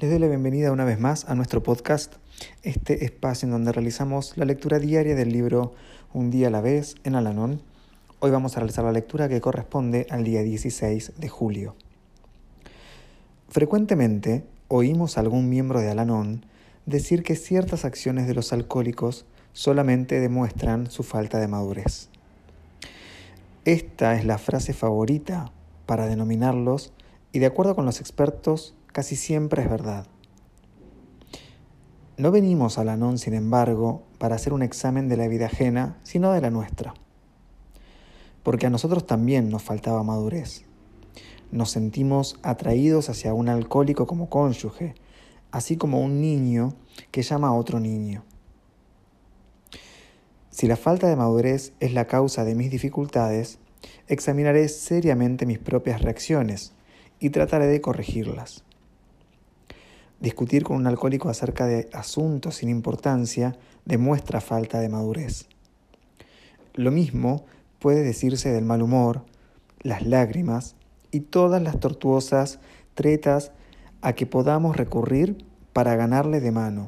Les doy la bienvenida una vez más a nuestro podcast, este espacio en donde realizamos la lectura diaria del libro Un día a la vez en Alanón Hoy vamos a realizar la lectura que corresponde al día 16 de julio. Frecuentemente oímos a algún miembro de Alanón decir que ciertas acciones de los alcohólicos solamente demuestran su falta de madurez. Esta es la frase favorita para denominarlos y de acuerdo con los expertos casi siempre es verdad. No venimos a Alanón, sin embargo, para hacer un examen de la vida ajena, sino de la nuestra porque a nosotros también nos faltaba madurez. Nos sentimos atraídos hacia un alcohólico como cónyuge, así como un niño que llama a otro niño. Si la falta de madurez es la causa de mis dificultades, examinaré seriamente mis propias reacciones y trataré de corregirlas. Discutir con un alcohólico acerca de asuntos sin importancia demuestra falta de madurez. Lo mismo puede decirse del mal humor, las lágrimas y todas las tortuosas tretas a que podamos recurrir para ganarle de mano,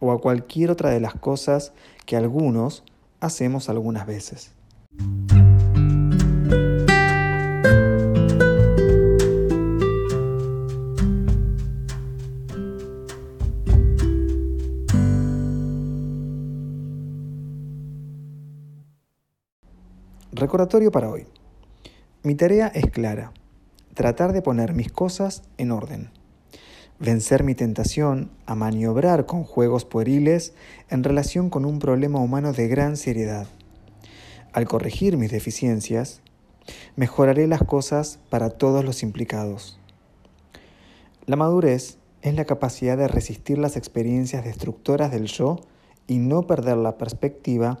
o a cualquier otra de las cosas que algunos hacemos algunas veces. Recordatorio para hoy. Mi tarea es clara, tratar de poner mis cosas en orden, vencer mi tentación a maniobrar con juegos pueriles en relación con un problema humano de gran seriedad. Al corregir mis deficiencias, mejoraré las cosas para todos los implicados. La madurez es la capacidad de resistir las experiencias destructoras del yo y no perder la perspectiva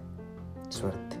Suerte.